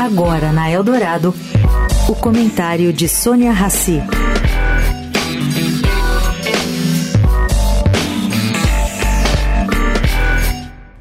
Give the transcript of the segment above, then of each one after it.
Agora na Eldorado, o comentário de Sônia Rassi.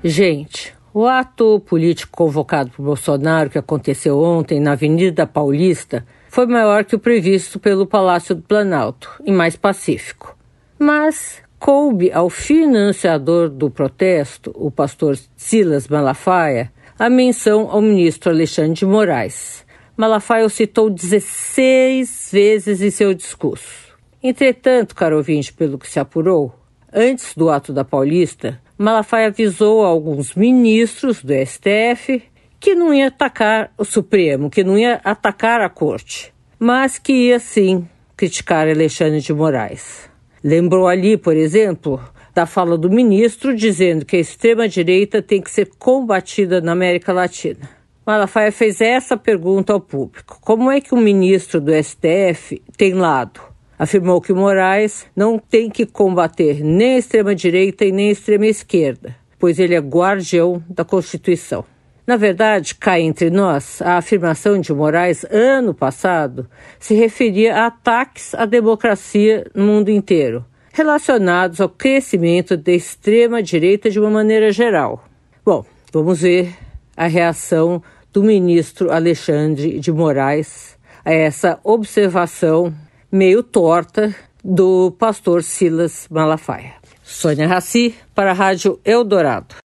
Gente, o ato político convocado por Bolsonaro, que aconteceu ontem na Avenida Paulista, foi maior que o previsto pelo Palácio do Planalto e mais pacífico. Mas coube ao financiador do protesto, o pastor Silas Malafaia, a menção ao ministro Alexandre de Moraes. Malafaia o citou 16 vezes em seu discurso. Entretanto, caro ouvinte, pelo que se apurou, antes do ato da Paulista, Malafaia avisou a alguns ministros do STF que não ia atacar o Supremo, que não ia atacar a corte, mas que ia sim criticar Alexandre de Moraes. Lembrou ali, por exemplo, da fala do ministro dizendo que a extrema-direita tem que ser combatida na América Latina. Malafaia fez essa pergunta ao público: como é que o ministro do STF tem lado? afirmou que Moraes não tem que combater nem a extrema-direita e nem a extrema-esquerda, pois ele é guardião da Constituição. Na verdade, cá entre nós, a afirmação de Moraes ano passado se referia a ataques à democracia no mundo inteiro, relacionados ao crescimento da extrema-direita de uma maneira geral. Bom, vamos ver a reação do ministro Alexandre de Moraes a essa observação meio torta do pastor Silas Malafaia. Sônia Raci, para a Rádio Eldorado.